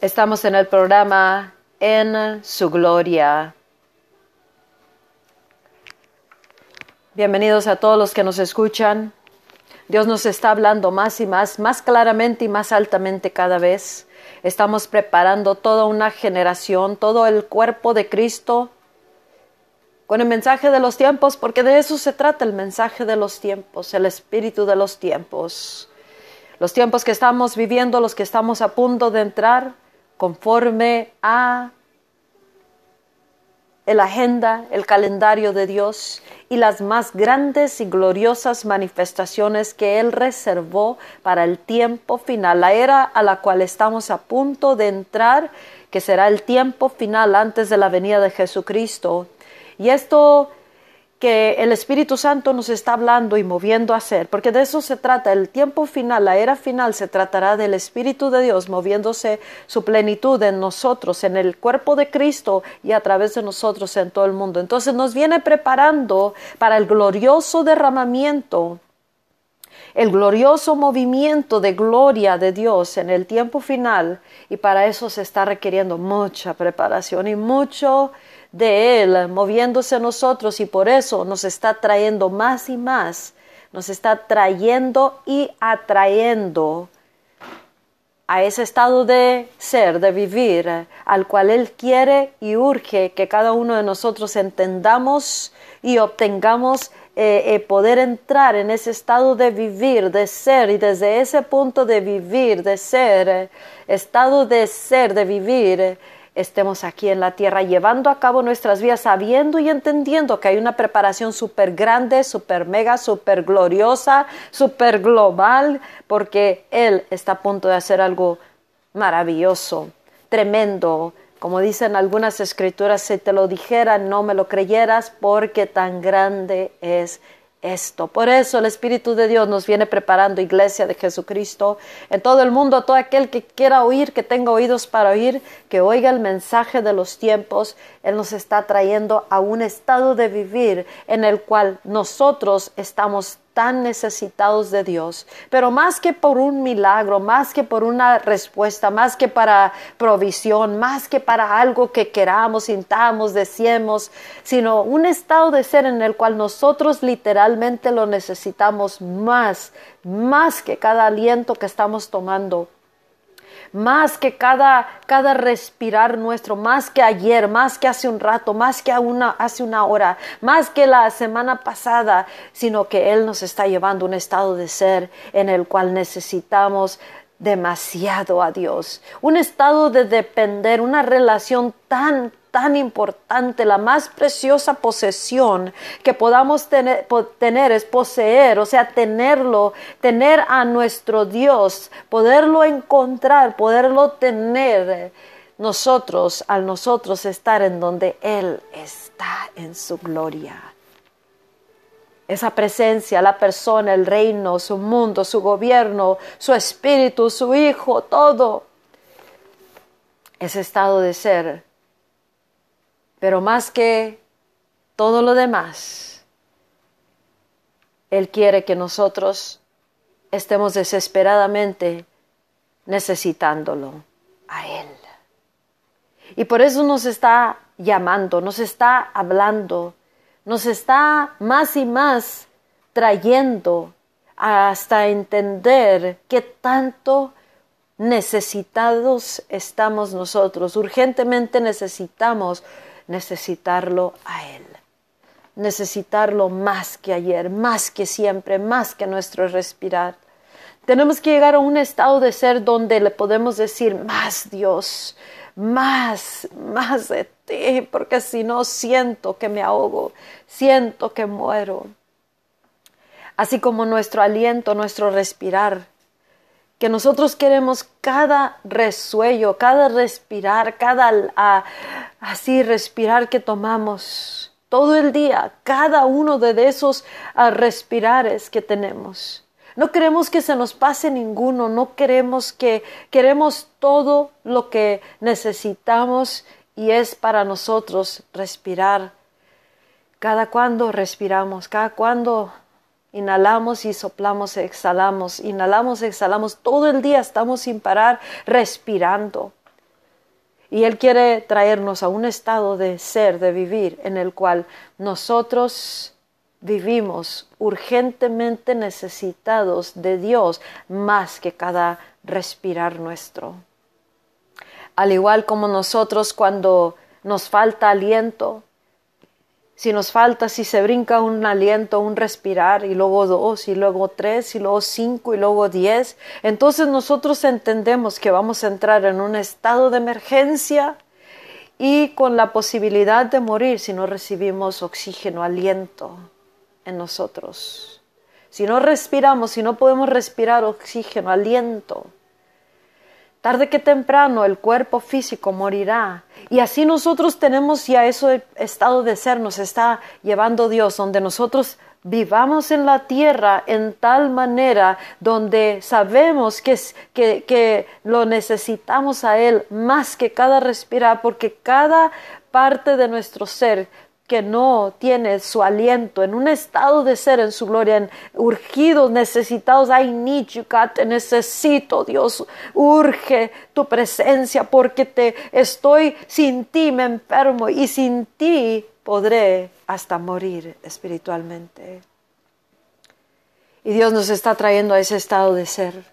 Estamos en el programa En su Gloria. Bienvenidos a todos los que nos escuchan. Dios nos está hablando más y más, más claramente y más altamente cada vez. Estamos preparando toda una generación, todo el cuerpo de Cristo con el mensaje de los tiempos, porque de eso se trata el mensaje de los tiempos, el espíritu de los tiempos. Los tiempos que estamos viviendo, los que estamos a punto de entrar, conforme a el agenda, el calendario de Dios y las más grandes y gloriosas manifestaciones que Él reservó para el tiempo final, la era a la cual estamos a punto de entrar, que será el tiempo final antes de la venida de Jesucristo. Y esto que el Espíritu Santo nos está hablando y moviendo a hacer, porque de eso se trata, el tiempo final, la era final, se tratará del Espíritu de Dios moviéndose su plenitud en nosotros, en el cuerpo de Cristo y a través de nosotros en todo el mundo. Entonces nos viene preparando para el glorioso derramamiento, el glorioso movimiento de gloria de Dios en el tiempo final y para eso se está requiriendo mucha preparación y mucho de Él moviéndose a nosotros y por eso nos está trayendo más y más, nos está trayendo y atrayendo a ese estado de ser, de vivir, al cual Él quiere y urge que cada uno de nosotros entendamos y obtengamos eh, eh, poder entrar en ese estado de vivir, de ser, y desde ese punto de vivir, de ser, estado de ser, de vivir, estemos aquí en la tierra llevando a cabo nuestras vidas sabiendo y entendiendo que hay una preparación súper grande, súper mega, súper gloriosa, súper global, porque Él está a punto de hacer algo maravilloso, tremendo. Como dicen algunas escrituras, si te lo dijera no me lo creyeras porque tan grande es esto. Por eso el Espíritu de Dios nos viene preparando iglesia de Jesucristo en todo el mundo, todo aquel que quiera oír, que tenga oídos para oír, que oiga el mensaje de los tiempos. Él nos está trayendo a un estado de vivir en el cual nosotros estamos tan necesitados de Dios, pero más que por un milagro, más que por una respuesta, más que para provisión, más que para algo que queramos, sintamos, deseemos, sino un estado de ser en el cual nosotros literalmente lo necesitamos más, más que cada aliento que estamos tomando más que cada, cada respirar nuestro, más que ayer, más que hace un rato, más que una, hace una hora, más que la semana pasada, sino que Él nos está llevando a un estado de ser en el cual necesitamos demasiado a Dios, un estado de depender, una relación tan, tan importante, la más preciosa posesión que podamos tener, tener, es poseer, o sea, tenerlo, tener a nuestro Dios, poderlo encontrar, poderlo tener nosotros, al nosotros estar en donde Él está en su gloria. Esa presencia, la persona, el reino, su mundo, su gobierno, su espíritu, su hijo, todo. Ese estado de ser pero más que todo lo demás, Él quiere que nosotros estemos desesperadamente necesitándolo a Él. Y por eso nos está llamando, nos está hablando, nos está más y más trayendo hasta entender que tanto necesitados estamos nosotros, urgentemente necesitamos necesitarlo a Él, necesitarlo más que ayer, más que siempre, más que nuestro respirar. Tenemos que llegar a un estado de ser donde le podemos decir más Dios, más, más de ti, porque si no siento que me ahogo, siento que muero. Así como nuestro aliento, nuestro respirar, que nosotros queremos cada resuello, cada respirar, cada así respirar que tomamos todo el día, cada uno de esos respirares que tenemos. No queremos que se nos pase ninguno, no queremos que queremos todo lo que necesitamos y es para nosotros respirar. Cada cuando respiramos, cada cuando Inhalamos y soplamos, exhalamos, inhalamos, exhalamos. Todo el día estamos sin parar respirando. Y Él quiere traernos a un estado de ser, de vivir, en el cual nosotros vivimos urgentemente necesitados de Dios más que cada respirar nuestro. Al igual como nosotros cuando nos falta aliento, si nos falta, si se brinca un aliento, un respirar, y luego dos, y luego tres, y luego cinco, y luego diez, entonces nosotros entendemos que vamos a entrar en un estado de emergencia y con la posibilidad de morir si no recibimos oxígeno, aliento en nosotros. Si no respiramos, si no podemos respirar oxígeno, aliento, Tarde que temprano el cuerpo físico morirá. Y así nosotros tenemos ya ese estado de ser, nos está llevando Dios, donde nosotros vivamos en la tierra en tal manera donde sabemos que, que, que lo necesitamos a Él más que cada respirar, porque cada parte de nuestro ser que no tiene su aliento, en un estado de ser en su gloria, en urgidos, necesitados, I need you, te necesito, Dios, urge tu presencia porque te estoy sin ti, me enfermo y sin ti podré hasta morir espiritualmente. Y Dios nos está trayendo a ese estado de ser,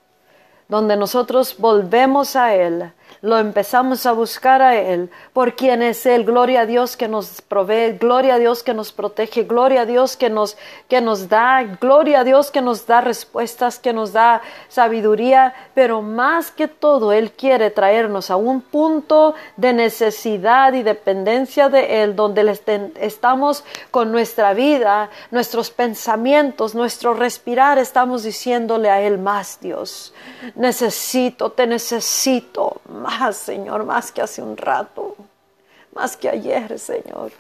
donde nosotros volvemos a Él lo empezamos a buscar a Él, por quien es Él. Gloria a Dios que nos provee, gloria a Dios que nos protege, gloria a Dios que nos, que nos da, gloria a Dios que nos da respuestas, que nos da sabiduría, pero más que todo Él quiere traernos a un punto de necesidad y dependencia de Él, donde estamos con nuestra vida, nuestros pensamientos, nuestro respirar, estamos diciéndole a Él más, Dios. Necesito, te necesito Señor, más que hace un rato, más que ayer, Señor,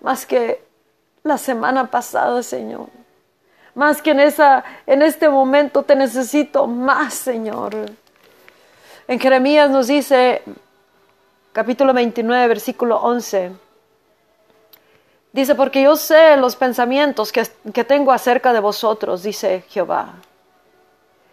más que la semana pasada, Señor. Más que en, esa, en este momento te necesito más, Señor. En Jeremías nos dice, capítulo 29, versículo 11, dice, porque yo sé los pensamientos que, que tengo acerca de vosotros, dice Jehová.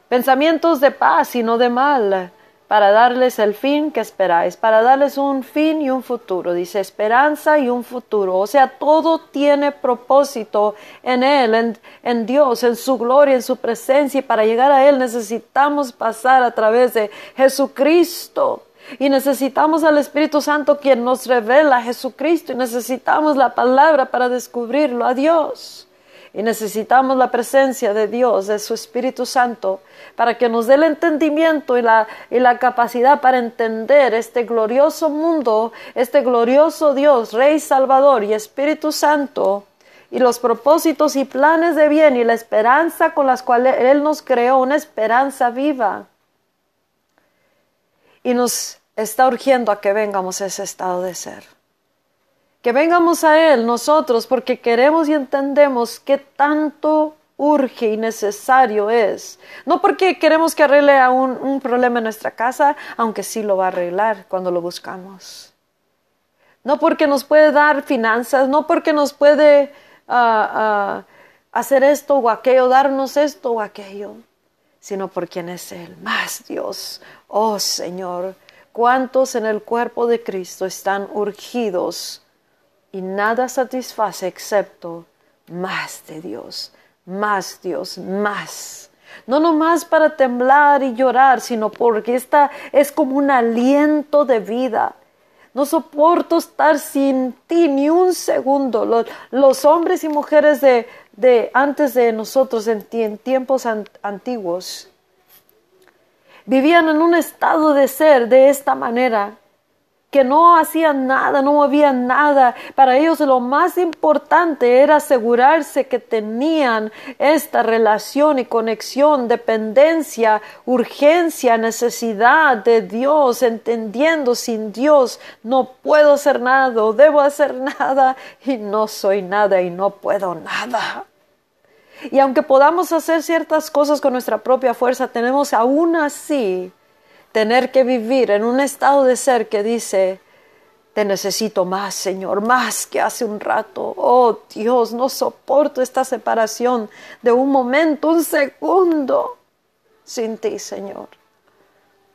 Pensamientos de paz y no de mal, para darles el fin que esperáis, para darles un fin y un futuro. Dice esperanza y un futuro. O sea, todo tiene propósito en Él, en, Dios, en su gloria, en su presencia. Y para llegar a Él necesitamos pasar a través de Jesucristo. Y necesitamos al Espíritu Santo quien nos revela Jesucristo. Y necesitamos la palabra para descubrirlo a Dios. Y necesitamos la presencia de Dios, de su Espíritu Santo, para que nos dé el entendimiento y la, y la capacidad para entender este glorioso mundo, este glorioso Dios, Rey Salvador y Espíritu Santo, y los propósitos y planes de bien y la esperanza con las cuales Él nos creó, una esperanza viva. Y nos está urgiendo a que vengamos a ese estado de ser que vengamos a Él nosotros porque queremos y entendemos que tanto urge y necesario es. No porque queremos que arregle a un, problema en nuestra casa, aunque sí lo va a arreglar cuando lo buscamos. No porque nos puede dar finanzas, no porque nos puede ah, ah, hacer esto o aquello, darnos esto o aquello, sino por quien es Él, más Dios. Oh Señor, ¿cuántos en el cuerpo de Cristo están urgidos? Y nada satisface excepto más de Dios, más Dios, más. No nomás para temblar y llorar, sino porque esta es como un aliento de vida. No soporto estar sin ti ni un segundo. Los, hombres y mujeres de, de, antes de nosotros en, en tiempos antiguos vivían en un estado de ser de esta manera que no hacían nada, no movían nada. Para ellos lo más importante era asegurarse que tenían esta relación y conexión, dependencia, urgencia, necesidad de Dios, entendiendo sin Dios no puedo hacer nada debo hacer nada y no soy nada y no puedo nada. Y aunque podamos hacer ciertas cosas con nuestra propia fuerza, tenemos aún así tener que vivir en un estado de ser que dice, te necesito más, Señor, más que hace un rato. Oh Dios, no soporto esta separación de un momento, un segundo sin ti, Señor.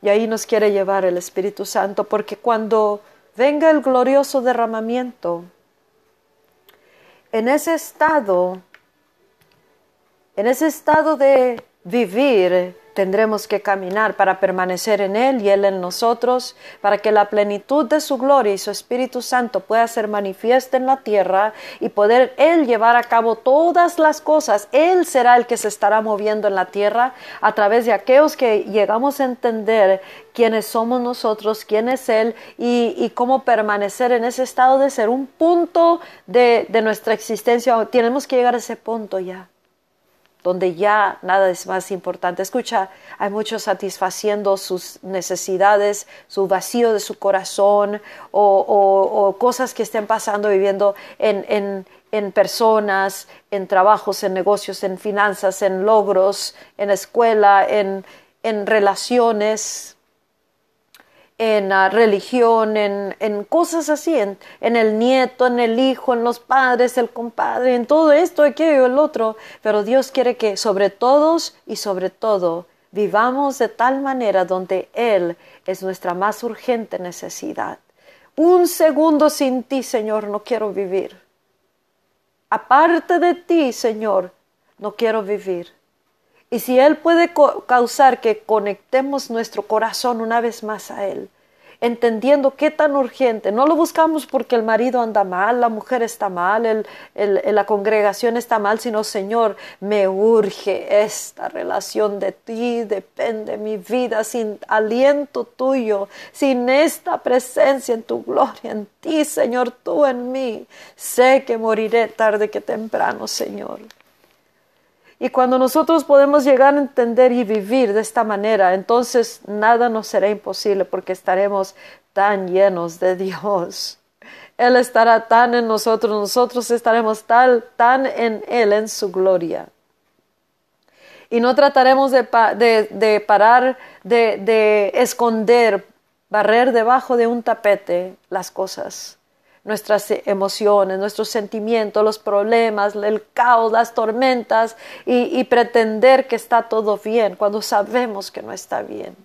Y ahí nos quiere llevar el Espíritu Santo, porque cuando venga el glorioso derramamiento, en ese estado, en ese estado de vivir, tendremos que caminar para permanecer en Él y Él en nosotros, para que la plenitud de su gloria y su Espíritu Santo pueda ser manifiesta en la tierra y poder Él llevar a cabo todas las cosas. Él será el que se estará moviendo en la tierra a través de aquellos que llegamos a entender quiénes somos nosotros, quién es Él y, cómo permanecer en ese estado de ser un punto de, de nuestra existencia. Tenemos que llegar a ese punto ya donde ya nada es más importante. Escucha, hay muchos satisfaciendo sus necesidades, su vacío de su corazón o, cosas que estén pasando, viviendo en, en personas, en trabajos, en negocios, en finanzas, en logros, en escuela, en, en relaciones, en religión, en, en, cosas así, en, en, el nieto, en el hijo, en los padres, el compadre, en todo esto, aquello, el otro. Pero Dios quiere que sobre todos y sobre todo vivamos de tal manera donde Él es nuestra más urgente necesidad. Un segundo sin ti, Señor, no quiero vivir. Aparte de ti, Señor, no quiero vivir. Y si Él puede causar que conectemos nuestro corazón una vez más a Él, entendiendo qué tan urgente, no lo buscamos porque el marido anda mal, la mujer está mal, la congregación está mal, sino Señor, me urge esta relación de ti, depende mi vida sin aliento tuyo, sin esta presencia en tu gloria, en ti, Señor, tú en mí. Sé que moriré tarde que temprano, Señor. Y cuando nosotros podemos llegar a entender y vivir de esta manera, entonces nada nos será imposible porque estaremos tan llenos de Dios. Él estará tan en nosotros, nosotros estaremos tal, tan en Él, en su gloria. Y no trataremos de, de parar, de esconder, barrer debajo de un tapete las cosas nuestras emociones, nuestros sentimientos, los problemas, el caos, las tormentas y, pretender que está todo bien cuando sabemos que no está bien.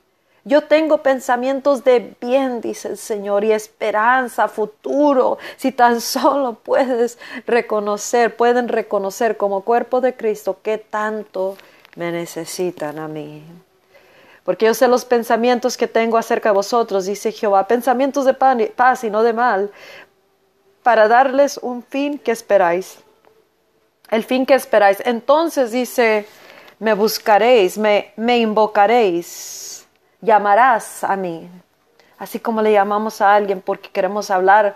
Yo tengo pensamientos de bien, dice el Señor, y esperanza, futuro. Si tan solo puedes reconocer, pueden reconocer como cuerpo de Cristo que tanto me necesitan a mí. Porque yo sé los pensamientos que tengo acerca de vosotros, dice Jehová, pensamientos de paz y no de mal, para darles un fin que esperáis. El fin que esperáis. Entonces dice, me buscaréis, me, me invocaréis, llamarás a mí. Así como le llamamos a alguien porque queremos hablar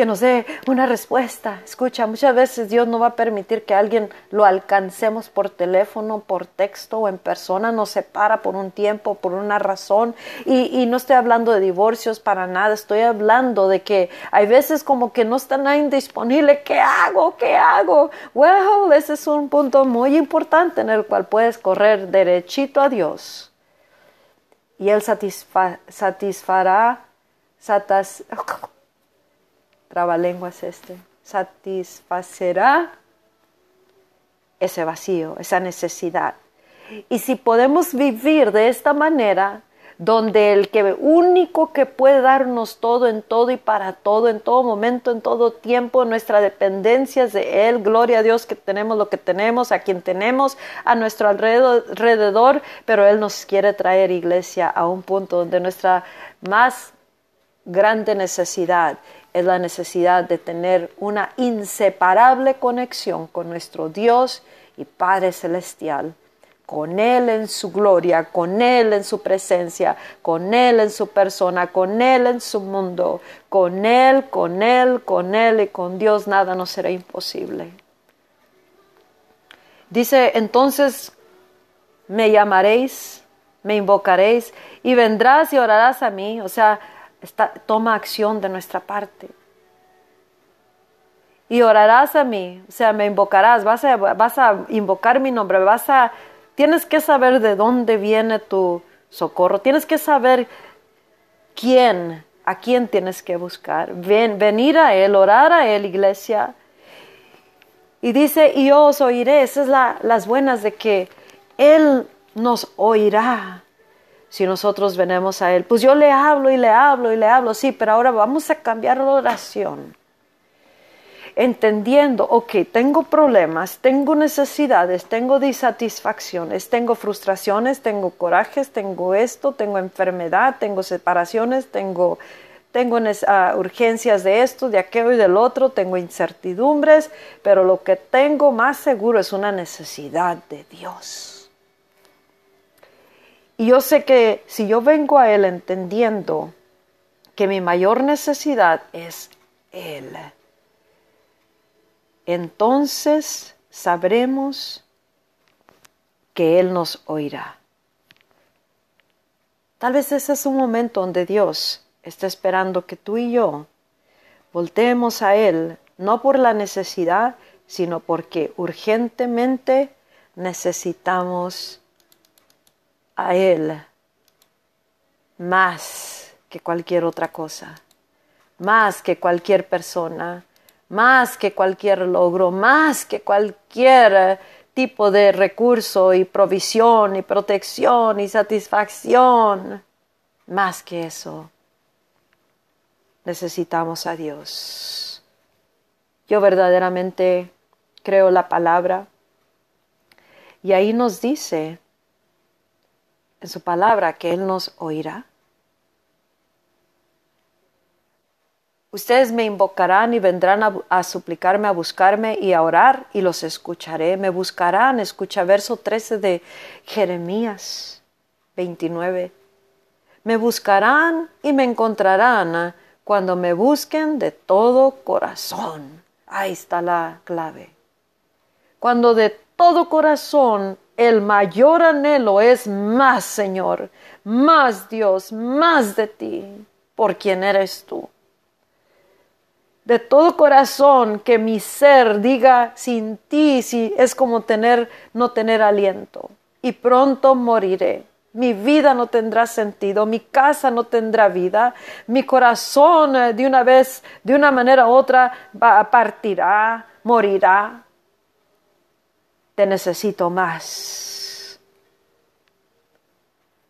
que nos dé una respuesta. Escucha, muchas veces Dios no va a permitir que alguien lo alcancemos por teléfono, por texto o en persona, nos separa por un tiempo, por una razón. Y, no estoy hablando de divorcios para nada, estoy hablando de que hay veces como que no está nadie disponible. ¿Qué hago? ¿Qué hago? Well, ese es un punto muy importante en el cual puedes correr derechito a Dios. Y Él satisfará, satas, trabalenguas este, satisfacerá ese vacío, esa necesidad. Y si podemos vivir de esta manera, donde el que único que puede darnos todo en todo y para todo, en todo momento, en todo tiempo, nuestra dependencia es de Él, gloria a Dios que tenemos lo que tenemos, a quien tenemos a nuestro alrededor, pero Él nos quiere traer iglesia a un punto donde nuestra más grande necesidad es la necesidad de tener una inseparable conexión con nuestro Dios y Padre Celestial, con Él en su gloria, con Él en su presencia, con Él en su persona, con Él en su mundo, con Él, con Él, con Él y con Dios nada nos será imposible. Dice, entonces me llamaréis, me invocaréis y vendrás y orarás a mí, o sea, toma acción de nuestra parte. Y orarás a mí, o sea, me invocarás, vas a, vas a invocar mi nombre, vas a, tienes que saber de dónde viene tu socorro, tienes que saber quién, a quién tienes que buscar. Ven, venir a Él, orar a Él, iglesia. Y dice, y yo os oiré, esas son las buenas de que Él nos oirá si nosotros venimos a Él. Pues yo le hablo y le hablo y le hablo, sí, pero ahora vamos a cambiar la oración. Entendiendo, ok, tengo problemas, tengo necesidades, tengo disatisfacciones, tengo frustraciones, tengo corajes, tengo esto, tengo enfermedad, tengo separaciones, tengo, tengo uh, urgencias de esto, de aquello y del otro, tengo incertidumbres, pero lo que tengo más seguro es una necesidad de Dios y yo sé que si yo vengo a Él entendiendo que mi mayor necesidad es Él, entonces sabremos que Él nos oirá. Tal vez ese es un momento donde Dios está esperando que tú y yo volteemos a Él, no por la necesidad, sino porque urgentemente necesitamos a Él más que cualquier otra cosa, más que cualquier persona, más que cualquier logro, más que cualquier tipo de recurso y provisión y protección y satisfacción, más que eso. Necesitamos a Dios. Yo verdaderamente creo la palabra y ahí nos dice en su palabra que Él nos oirá. Ustedes me invocarán y vendrán a, suplicarme, a buscarme y a orar y los escucharé. Me buscarán, escucha verso 13 de Jeremías 29. Me buscarán y me encontrarán cuando me busquen de todo corazón. Ahí está la clave. Cuando de todo corazón el mayor anhelo es más, Señor, más Dios, más de ti, por quien eres tú. De todo corazón que mi ser diga sin ti, si es como tener no tener aliento y pronto moriré. Mi vida no tendrá sentido, mi casa no tendrá vida, mi corazón eh, de una vez, de una manera u otra, partirá, morirá te necesito más.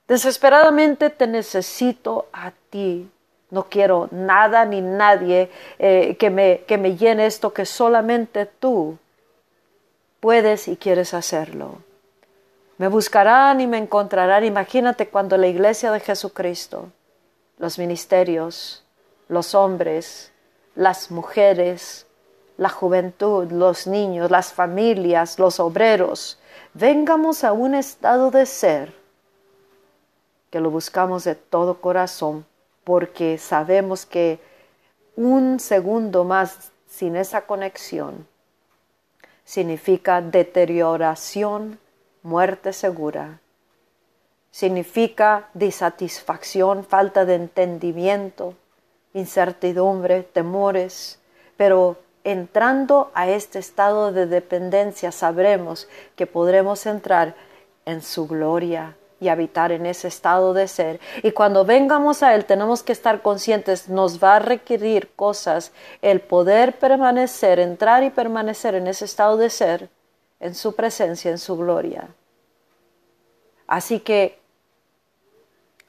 Desesperadamente te necesito a ti. No quiero nada ni nadie eh, que, me, que me llene esto que solamente tú puedes y quieres hacerlo. Me buscarán y me encontrarán. Imagínate cuando la iglesia de Jesucristo, los ministerios, los hombres, las mujeres, la juventud, los niños, las familias, los obreros, vengamos a un estado de ser que lo buscamos de todo corazón, porque sabemos que un segundo más sin esa conexión significa deterioración, muerte segura, significa disatisfacción, falta de entendimiento, incertidumbre, temores, pero entrando a este estado de dependencia, sabremos que podremos entrar en su gloria y habitar en ese estado de ser. Y cuando vengamos a Él tenemos que estar conscientes, nos va a requerir cosas, el poder permanecer, entrar y permanecer en ese estado de ser, en su presencia, en su gloria. Así que,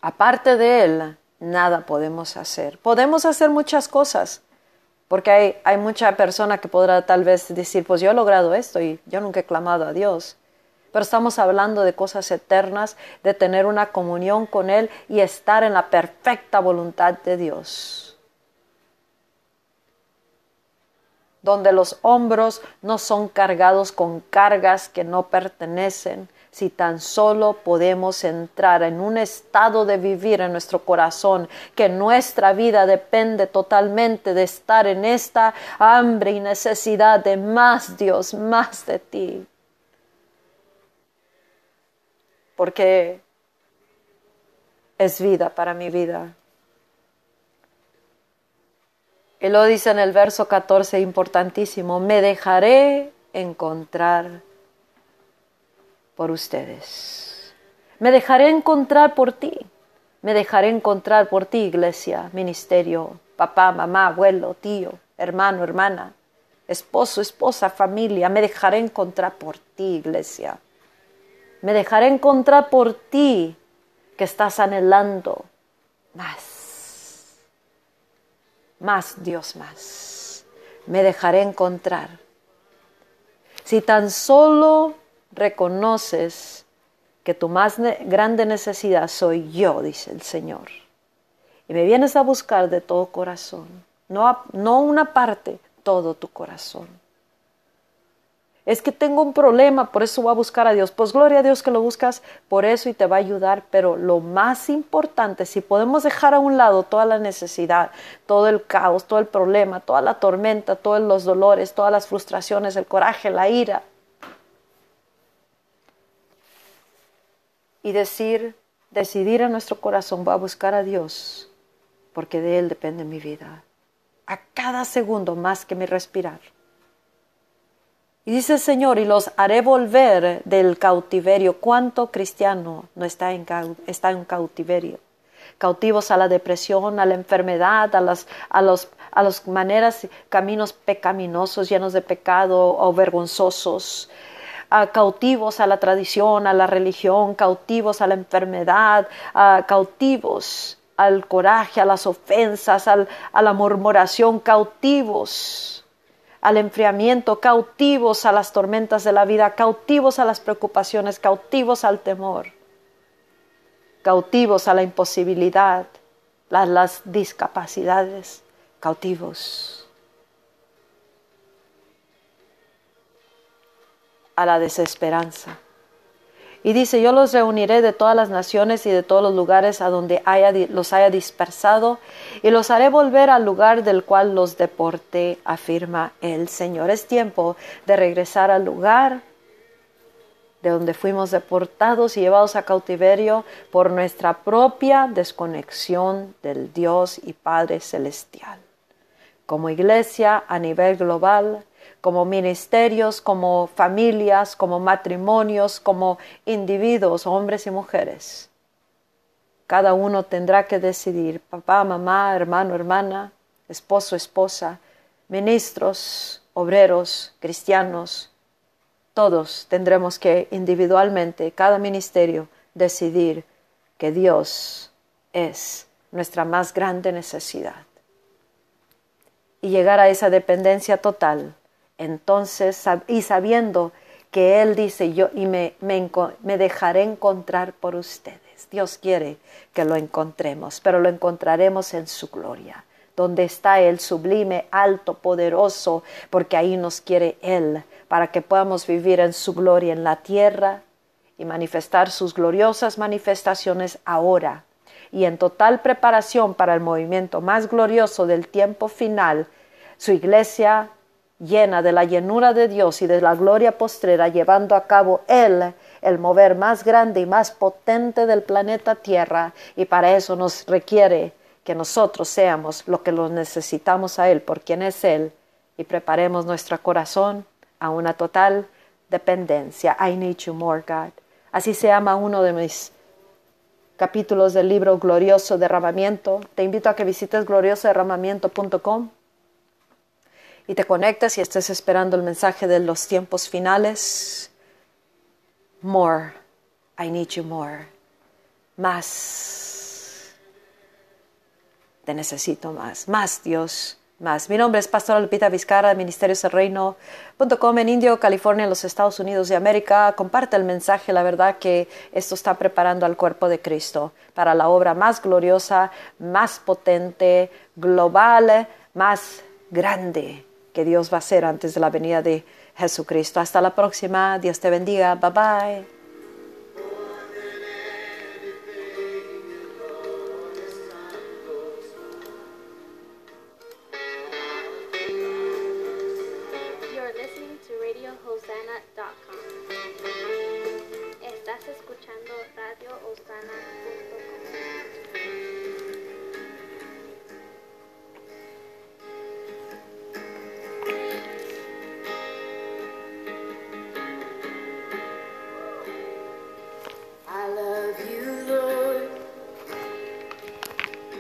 aparte de Él, nada podemos hacer. Podemos hacer muchas cosas, porque hay, hay mucha persona que podrá tal vez decir, pues yo he logrado esto y yo nunca he clamado a Dios. Pero estamos hablando de cosas eternas, de tener una comunión con Él y estar en la perfecta voluntad de Dios. Donde los hombros no son cargados con cargas que no pertenecen, si tan solo podemos entrar en un estado de vivir en nuestro corazón, que nuestra vida depende totalmente de estar en esta hambre y necesidad de más Dios, más de ti. Porque es vida para mi vida. Y lo dice en el verso 14, importantísimo, me dejaré encontrar por ustedes. Me dejaré encontrar por ti. Me dejaré encontrar por ti, iglesia, ministerio, papá, mamá, abuelo, tío, hermano, hermana, esposo, esposa, familia. Me dejaré encontrar por ti, iglesia. Me dejaré encontrar por ti que estás anhelando más. Más, Dios, más. Me dejaré encontrar. Si tan solo reconoces que tu más grande necesidad soy yo, dice el Señor, y me vienes a buscar de todo corazón, no, no una parte, todo tu corazón. Es que tengo un problema, por eso voy a buscar a Dios. Pues gloria a Dios que lo buscas por eso y te va a ayudar. Pero lo más importante, si podemos dejar a un lado toda la necesidad, todo el caos, todo el problema, toda la tormenta, todos los dolores, todas las frustraciones, el coraje, la ira, y decir, decidir en nuestro corazón, voy a buscar a Dios, porque de Él depende mi vida. A cada segundo más que mi respirar. Y dice el Señor, y los haré volver del cautiverio. ¿Cuánto cristiano no está en, está en cautiverio? Cautivos a la depresión, a la enfermedad, a las, a los, a los maneras, caminos pecaminosos, llenos de pecado o vergonzosos, cautivos a la tradición, a la religión, cautivos a la enfermedad, cautivos al coraje, a las ofensas, a la murmuración, cautivos al enfriamiento, cautivos a las tormentas de la vida, cautivos a las preocupaciones, cautivos al temor, cautivos a la imposibilidad, las discapacidades, cautivos. A la desesperanza. Y dice, yo los reuniré de todas las naciones y de todos los lugares a donde haya, los haya dispersado, y los haré volver al lugar del cual los deporté, afirma el Señor. Es tiempo de regresar al lugar de donde fuimos deportados y llevados a cautiverio por nuestra propia desconexión del Dios y Padre Celestial. Como iglesia a nivel global, como ministerios, como familias, como matrimonios, como individuos, hombres y mujeres. Cada uno tendrá que decidir, papá, mamá, hermano, hermana, esposo, esposa, ministros, obreros, cristianos, todos tendremos que individualmente, cada ministerio, decidir que Dios es nuestra más grande necesidad y llegar a esa dependencia total entonces, y sabiendo que Él dice, yo y me, me, dejaré encontrar por ustedes. Dios quiere que lo encontremos, pero lo encontraremos en su gloria, donde está Él sublime, alto, poderoso, porque ahí nos quiere Él, para que podamos vivir en su gloria en la tierra y manifestar sus gloriosas manifestaciones ahora y en total preparación para el movimiento más glorioso del tiempo final, su iglesia llena de la llenura de Dios y de la gloria postrera, llevando a cabo Él el mover más grande y más potente del planeta Tierra, y para eso nos requiere que nosotros seamos lo que lo necesitamos a Él, por quien es Él, y preparemos nuestro corazón a una total dependencia. I need you more, God. Así se llama uno de mis capítulos del libro Glorioso Derramamiento. Te invito a que visites gloriosoderramamiento.com y te conectas y estés esperando el mensaje de los tiempos finales. More. I need you more. Más. Te necesito más. Más, Dios. Más. Mi nombre es Pastora Lupita Vizcara de Ministerios del Reino.com en Indio, California, en los Estados Unidos de América. Comparte el mensaje, la verdad que esto está preparando al cuerpo de Cristo para la obra más gloriosa, más potente, global, más grande que Dios va a hacer antes de la venida de Jesucristo. Hasta la próxima. Dios te bendiga. Bye bye.